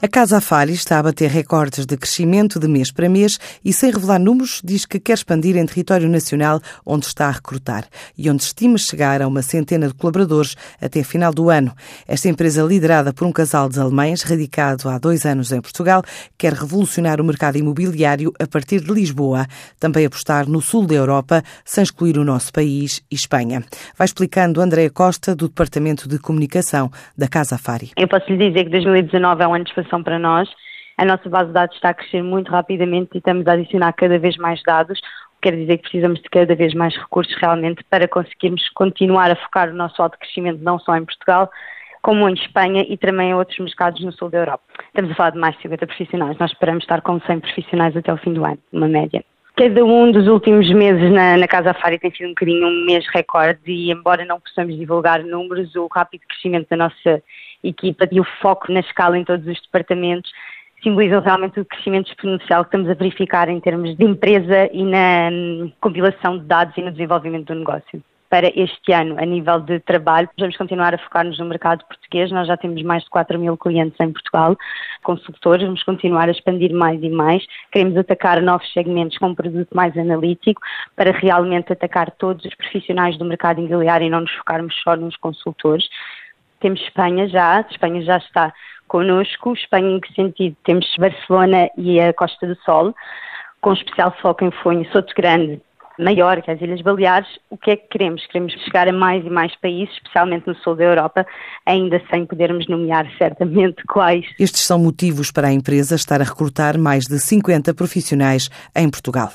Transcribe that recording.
A Casa Afari está a bater recordes de crescimento de mês para mês e, sem revelar números, diz que quer expandir em território nacional onde está a recrutar e onde estima chegar a uma centena de colaboradores até final do ano. Esta empresa, liderada por um casal de alemães radicado há dois anos em Portugal, quer revolucionar o mercado imobiliário a partir de Lisboa, também apostar no sul da Europa, sem excluir o nosso país e Espanha. Vai explicando Andréa Costa, do Departamento de Comunicação da Casa Afari. Eu posso lhe dizer que 2019 é um ano de para nós. A nossa base de dados está a crescer muito rapidamente e estamos a adicionar cada vez mais dados, quer dizer que precisamos de cada vez mais recursos realmente para conseguirmos continuar a focar o nosso alto crescimento não só em Portugal, como em Espanha e também em outros mercados no sul da Europa. Estamos a falar de mais de 50 profissionais, nós esperamos estar com 100 profissionais até o fim do ano, uma média. Cada um dos últimos meses na, na Casa Afari tem sido um bocadinho um mês recorde e, embora não possamos divulgar números, o rápido crescimento da nossa equipa e o foco na escala em todos os departamentos simbolizam realmente o crescimento exponencial que estamos a verificar em termos de empresa e na hum, compilação de dados e no desenvolvimento do negócio. Para este ano, a nível de trabalho, vamos continuar a focar-nos no mercado português. Nós já temos mais de 4 mil clientes em Portugal, consultores, vamos continuar a expandir mais e mais. Queremos atacar novos segmentos com um produto mais analítico para realmente atacar todos os profissionais do mercado imobiliário e não nos focarmos só nos consultores. Temos Espanha já, Espanha já está connosco. Espanha em que sentido? Temos Barcelona e a Costa do Sol, com especial foco em Fonho, Soto Grande, Maiorca, as Ilhas Baleares. O que é que queremos? Queremos chegar a mais e mais países, especialmente no sul da Europa, ainda sem podermos nomear certamente quais. Estes são motivos para a empresa estar a recrutar mais de 50 profissionais em Portugal.